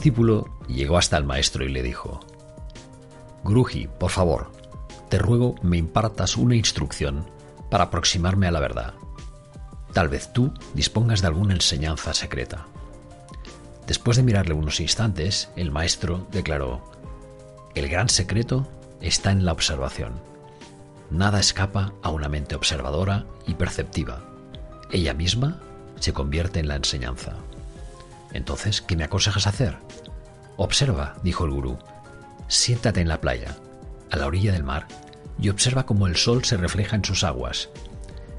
Discípulo llegó hasta el maestro y le dijo, Gruji, por favor, te ruego me impartas una instrucción para aproximarme a la verdad. Tal vez tú dispongas de alguna enseñanza secreta. Después de mirarle unos instantes, el maestro declaró, El gran secreto está en la observación. Nada escapa a una mente observadora y perceptiva. Ella misma se convierte en la enseñanza. Entonces, ¿qué me aconsejas hacer? Observa, dijo el gurú. Siéntate en la playa, a la orilla del mar, y observa cómo el sol se refleja en sus aguas.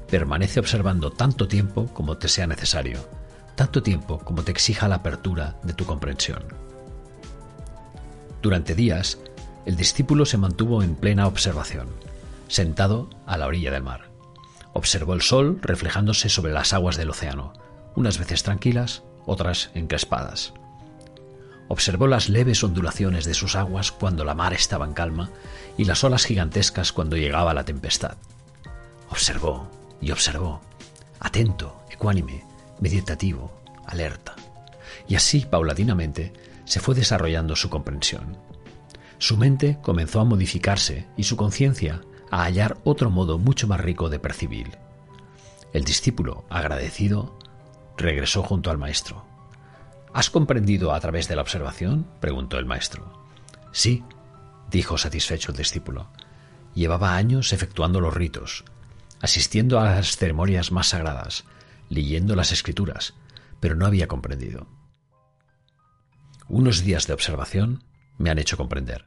Permanece observando tanto tiempo como te sea necesario, tanto tiempo como te exija la apertura de tu comprensión. Durante días, el discípulo se mantuvo en plena observación, sentado a la orilla del mar. Observó el sol reflejándose sobre las aguas del océano, unas veces tranquilas, otras encrespadas. Observó las leves ondulaciones de sus aguas cuando la mar estaba en calma y las olas gigantescas cuando llegaba la tempestad. Observó y observó, atento, ecuánime, meditativo, alerta. Y así, paulatinamente, se fue desarrollando su comprensión. Su mente comenzó a modificarse y su conciencia a hallar otro modo mucho más rico de percibir. El discípulo, agradecido, regresó junto al maestro. ¿Has comprendido a través de la observación? preguntó el maestro. Sí, dijo satisfecho el discípulo. Llevaba años efectuando los ritos, asistiendo a las ceremonias más sagradas, leyendo las escrituras, pero no había comprendido. Unos días de observación me han hecho comprender.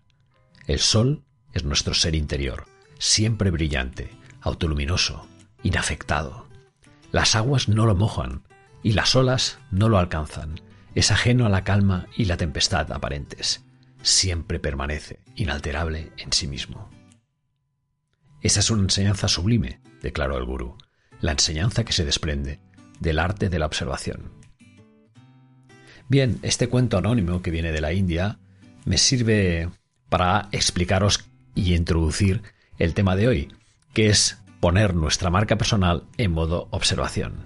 El sol es nuestro ser interior, siempre brillante, autoluminoso, inafectado. Las aguas no lo mojan y las olas no lo alcanzan. Es ajeno a la calma y la tempestad aparentes. Siempre permanece inalterable en sí mismo. Esa es una enseñanza sublime, declaró el gurú, la enseñanza que se desprende del arte de la observación. Bien, este cuento anónimo que viene de la India me sirve para explicaros y introducir el tema de hoy, que es poner nuestra marca personal en modo observación.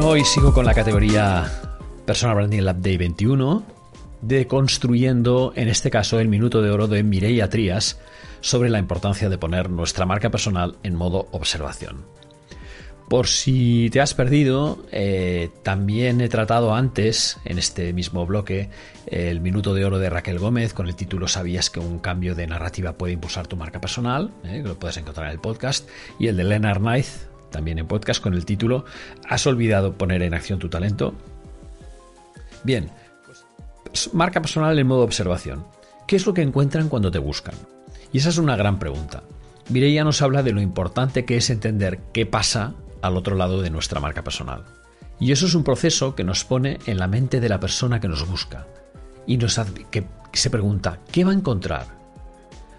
Bueno, hoy sigo con la categoría Personal Branding Lab Day 21, de construyendo, en este caso, el minuto de oro de Mireia Trías sobre la importancia de poner nuestra marca personal en modo observación. Por si te has perdido, eh, también he tratado antes, en este mismo bloque, el minuto de oro de Raquel Gómez con el título ¿Sabías que un cambio de narrativa puede impulsar tu marca personal? Eh, que lo puedes encontrar en el podcast. Y el de Leonard Knight, también en podcast con el título ¿Has olvidado poner en acción tu talento? Bien, pues, marca personal en modo observación. ¿Qué es lo que encuentran cuando te buscan? Y esa es una gran pregunta. Mireia nos habla de lo importante que es entender qué pasa al otro lado de nuestra marca personal. Y eso es un proceso que nos pone en la mente de la persona que nos busca y nos que se pregunta, ¿qué va a encontrar?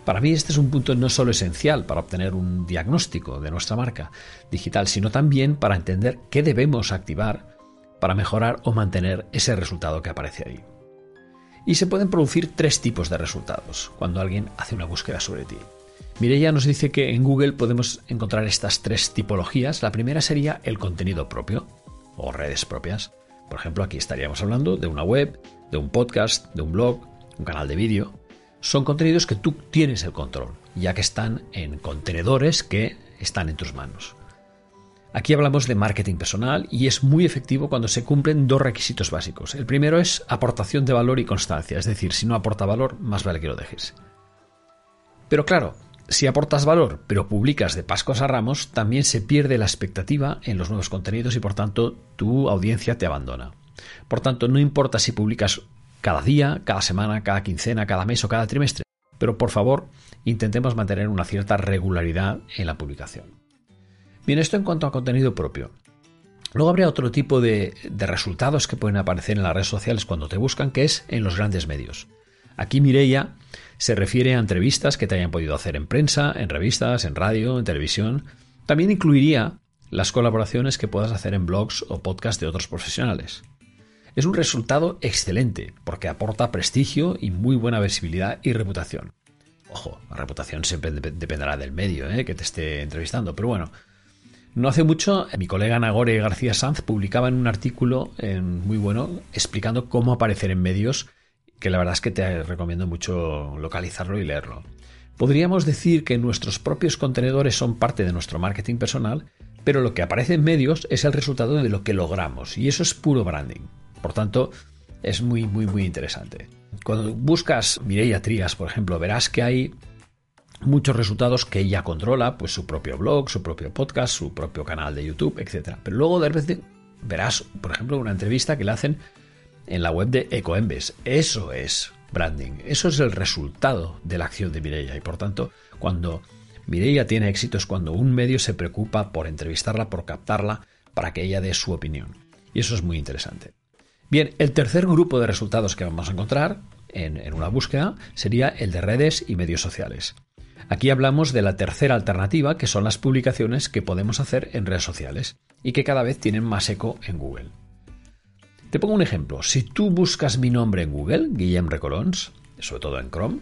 Para mí este es un punto no solo esencial para obtener un diagnóstico de nuestra marca digital, sino también para entender qué debemos activar para mejorar o mantener ese resultado que aparece ahí. Y se pueden producir tres tipos de resultados cuando alguien hace una búsqueda sobre ti. Mireia nos dice que en Google podemos encontrar estas tres tipologías. La primera sería el contenido propio o redes propias. Por ejemplo, aquí estaríamos hablando de una web, de un podcast, de un blog, un canal de vídeo son contenidos que tú tienes el control, ya que están en contenedores que están en tus manos. Aquí hablamos de marketing personal y es muy efectivo cuando se cumplen dos requisitos básicos. El primero es aportación de valor y constancia, es decir, si no aporta valor, más vale que lo dejes. Pero claro, si aportas valor pero publicas de pascos a ramos, también se pierde la expectativa en los nuevos contenidos y por tanto tu audiencia te abandona. Por tanto, no importa si publicas cada día, cada semana, cada quincena, cada mes o cada trimestre, pero por favor intentemos mantener una cierta regularidad en la publicación. Bien, esto en cuanto a contenido propio. Luego habría otro tipo de, resultados que pueden aparecer en las redes sociales cuando te buscan, que es en los grandes medios. Aquí Mireia se refiere a entrevistas que te hayan podido hacer en prensa, en revistas, en radio, en televisión. También incluiría las colaboraciones que puedas hacer en blogs o podcasts de otros profesionales. Es un resultado excelente porque aporta prestigio y muy buena visibilidad y reputación. Ojo, la reputación siempre dependerá del medio ¿eh? que te esté entrevistando, pero bueno. No hace mucho, mi colega Nagore García Sanz publicaba en un artículo muy bueno explicando cómo aparecer en medios que la verdad es que te recomiendo mucho localizarlo y leerlo. Podríamos decir que nuestros propios contenedores son parte de nuestro marketing personal, pero lo que aparece en medios es el resultado de lo que logramos, y eso es puro branding. Por tanto, es muy, muy, muy interesante. Cuando buscas Mireia Trías, por ejemplo, verás que hay muchos resultados que ella controla, pues su propio blog, su propio podcast, su propio canal de YouTube, etc. Pero luego de repente verás, por ejemplo, una entrevista que le hacen en la web de EcoEmbes. Eso es branding, eso es el resultado de la acción de Mireia y por tanto, cuando Mireia tiene éxito es cuando un medio se preocupa por entrevistarla, por captarla, para que ella dé su opinión. Y eso es muy interesante. Bien, el tercer grupo de resultados que vamos a encontrar en, una búsqueda sería el de redes y medios sociales. Aquí hablamos de la tercera alternativa, que son las publicaciones que podemos hacer en redes sociales y que cada vez tienen más eco en Google. Te pongo un ejemplo. Si tú buscas mi nombre en Google, Guillem Recolons, sobre todo en Chrome,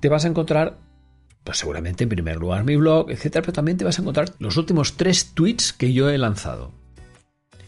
te vas a encontrar, pues seguramente en primer lugar mi blog, etcétera, pero también te vas a encontrar los últimos tres tweets que yo he lanzado.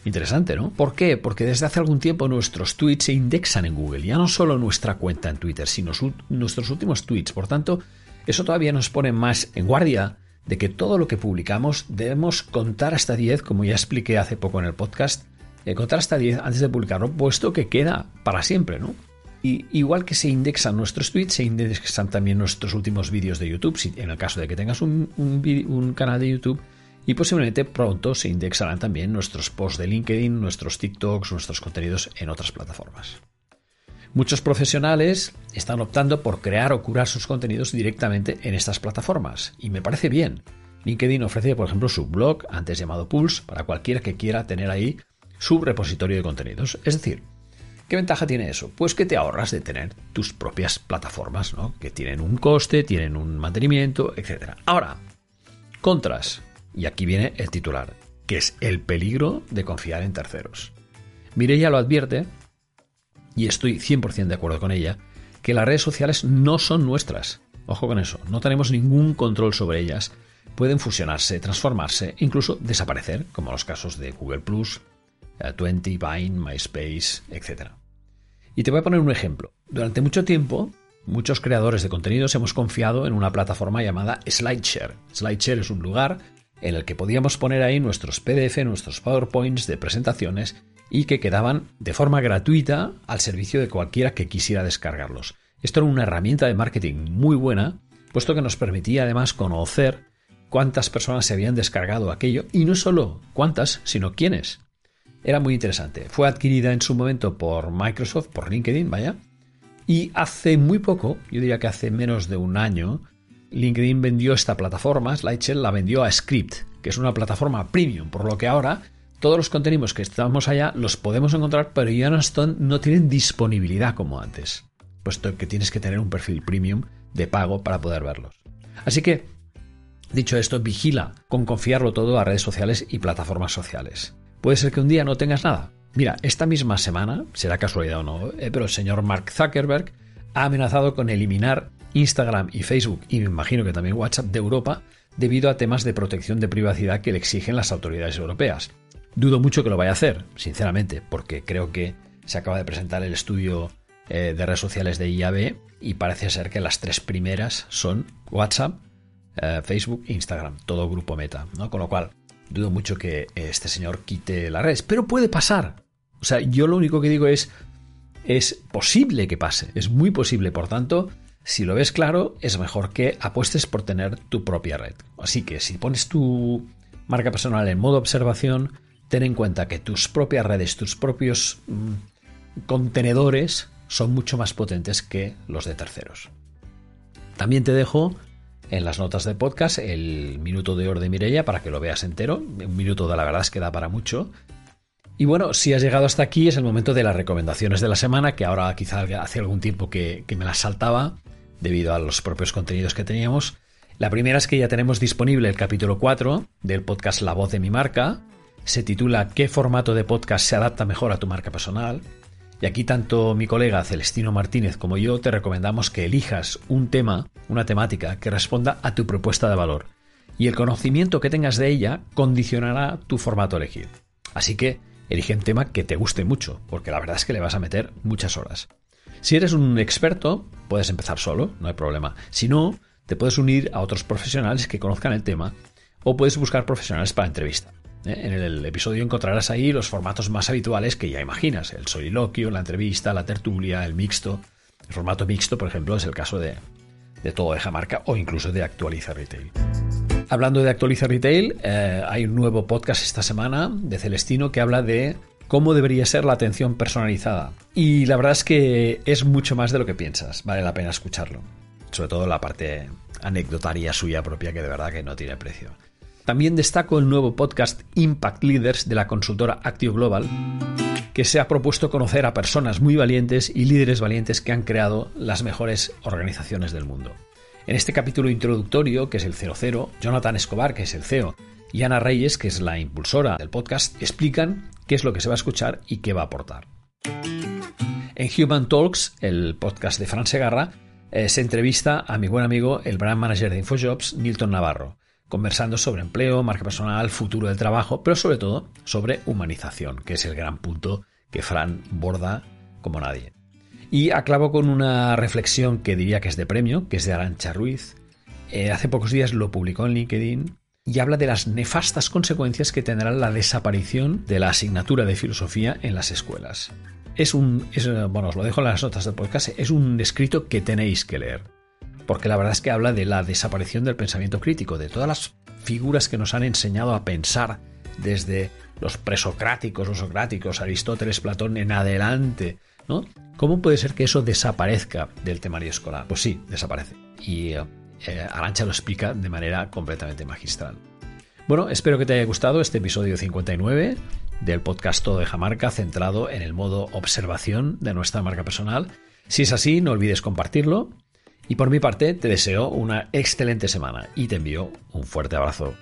Interesante, ¿no? ¿Por qué? Porque desde hace algún tiempo nuestros tweets se indexan en Google, ya no solo nuestra cuenta en Twitter, sino nuestros últimos tweets. Por tanto, eso todavía nos pone más en guardia de que todo lo que publicamos debemos contar hasta 10, como ya expliqué hace poco en el podcast, encontrar hasta 10 antes de publicarlo, puesto que queda para siempre, ¿no? Y igual que se indexan nuestros tweets, se indexan también nuestros últimos vídeos de YouTube, si, en el caso de que tengas un, un, canal de YouTube, y posiblemente pronto se indexarán también nuestros posts de LinkedIn, nuestros TikToks, nuestros contenidos en otras plataformas. Muchos profesionales están optando por crear o curar sus contenidos directamente en estas plataformas, y me parece bien. LinkedIn ofrece, por ejemplo, su blog, antes llamado Pulse, para cualquiera que quiera tener ahí su repositorio de contenidos. Es decir, ¿qué ventaja tiene eso? Pues que te ahorras de tener tus propias plataformas, ¿no? Que tienen un coste, tienen un mantenimiento, etc. Ahora, contras. Y aquí viene el titular, que es el peligro de confiar en terceros. Mireia lo advierte, y estoy 100% de acuerdo con ella, que las redes sociales no son nuestras. Ojo con eso, no tenemos ningún control sobre ellas. Pueden fusionarse, transformarse, incluso desaparecer, como los casos de Google Plus, 20, eh, Vine, MySpace, etc. Y te voy a poner un ejemplo. Durante mucho tiempo, muchos creadores de contenidos hemos confiado en una plataforma llamada SlideShare. SlideShare es un lugar en el que podíamos poner ahí nuestros PDF, nuestros PowerPoints de presentaciones y que quedaban de forma gratuita al servicio de cualquiera que quisiera descargarlos. Esto era una herramienta de marketing muy buena, puesto que nos permitía además conocer cuántas personas se habían descargado aquello y no solo cuántas, sino quiénes era muy interesante. Fue adquirida en su momento por Microsoft, por LinkedIn, vaya. Y hace muy poco, yo diría que hace menos de un año, LinkedIn vendió esta plataforma, Slideshare la vendió a Script, que es una plataforma premium, por lo que ahora todos los contenidos que estamos allá los podemos encontrar, pero ya no, no tienen disponibilidad como antes, puesto que tienes que tener un perfil premium de pago para poder verlos. Así que, dicho esto, vigila con confiarlo todo a redes sociales y plataformas sociales. Puede ser que un día no tengas nada. Mira, esta misma semana, será casualidad o no, eh, pero el señor Mark Zuckerberg ha amenazado con eliminar Instagram y Facebook y me imagino que también WhatsApp de Europa debido a temas de protección de privacidad que le exigen las autoridades europeas. Dudo mucho que lo vaya a hacer, sinceramente, porque creo que se acaba de presentar el estudio eh, de redes sociales de IAB y parece ser que las tres primeras son WhatsApp, eh, Facebook e Instagram, todo grupo meta, ¿no? Con lo cual, dudo mucho que este señor quite las redes, pero puede pasar. O sea, yo lo único que digo es, es posible que pase, es muy posible, por tanto, si lo ves claro, es mejor que apuestes por tener tu propia red. Así que si pones tu marca personal en modo observación, ten en cuenta que tus propias redes, tus propios mm, contenedores son mucho más potentes que los de terceros. También te dejo en las notas del podcast el minuto de oro de Mirella para que lo veas entero. Un minuto de la verdad es que da para mucho. Y bueno, si has llegado hasta aquí es el momento de las recomendaciones de la semana, que ahora quizá hace algún tiempo que me las saltaba debido a los propios contenidos que teníamos. La primera es que ya tenemos disponible el capítulo 4 del podcast La voz de mi marca. Se titula ¿Qué formato de podcast se adapta mejor a tu marca personal? Y aquí tanto mi colega Celestino Martínez como yo te recomendamos que elijas un tema, una temática que responda a tu propuesta de valor. Y el conocimiento que tengas de ella condicionará tu formato elegido. Así que elige un tema que te guste mucho, porque la verdad es que le vas a meter muchas horas. Si eres un experto, puedes empezar solo, no hay problema. Si no, te puedes unir a otros profesionales que conozcan el tema o puedes buscar profesionales para entrevista. ¿eh? En el episodio encontrarás ahí los formatos más habituales que ya imaginas, el soliloquio, la entrevista, la tertulia, el mixto. El formato mixto, por ejemplo, es el caso de, de todo de Jamarca o incluso de Actualiza Retail. Hablando de Actualiza Retail, eh, hay un nuevo podcast esta semana de Celestino que habla de cómo debería ser la atención personalizada. Y la verdad es que es mucho más de lo que piensas, vale la pena escucharlo. Sobre todo la parte anecdotaria suya propia que de verdad que no tiene precio. También destaco el nuevo podcast Impact Leaders de la consultora Actio Global, que se ha propuesto conocer a personas muy valientes y líderes valientes que han creado las mejores organizaciones del mundo. En este capítulo introductorio, que es el 00, Jonathan Escobar, que es el CEO, y Ana Reyes, que es la impulsora del podcast, explican qué es lo que se va a escuchar y qué va a aportar. En Human Talks, el podcast de Fran Segarra, eh, se entrevista a mi buen amigo, el brand manager de InfoJobs, Nilton Navarro, conversando sobre empleo, marca personal, futuro del trabajo, pero sobre todo sobre humanización, que es el gran punto que Fran borda como nadie. Y aclavo con una reflexión que diría que es de premio, que es de Arancha Ruiz. Eh, hace pocos días lo publicó en LinkedIn y habla de las nefastas consecuencias que tendrá la desaparición de la asignatura de filosofía en las escuelas. Es un, bueno, os lo dejo en las notas del podcast, es un escrito que tenéis que leer porque la verdad es que habla de la desaparición del pensamiento crítico, de todas las figuras que nos han enseñado a pensar desde los presocráticos, los socráticos, Aristóteles, Platón en adelante, ¿no? ¿Cómo puede ser que eso desaparezca del temario escolar? Pues sí, desaparece. Y eh, Arancha lo explica de manera completamente magistral. Bueno, espero que te haya gustado este episodio 59 del podcast Todo de Jamarca centrado en el modo observación de nuestra marca personal. Si es así, no olvides compartirlo y por mi parte te deseo una excelente semana y te envío un fuerte abrazo.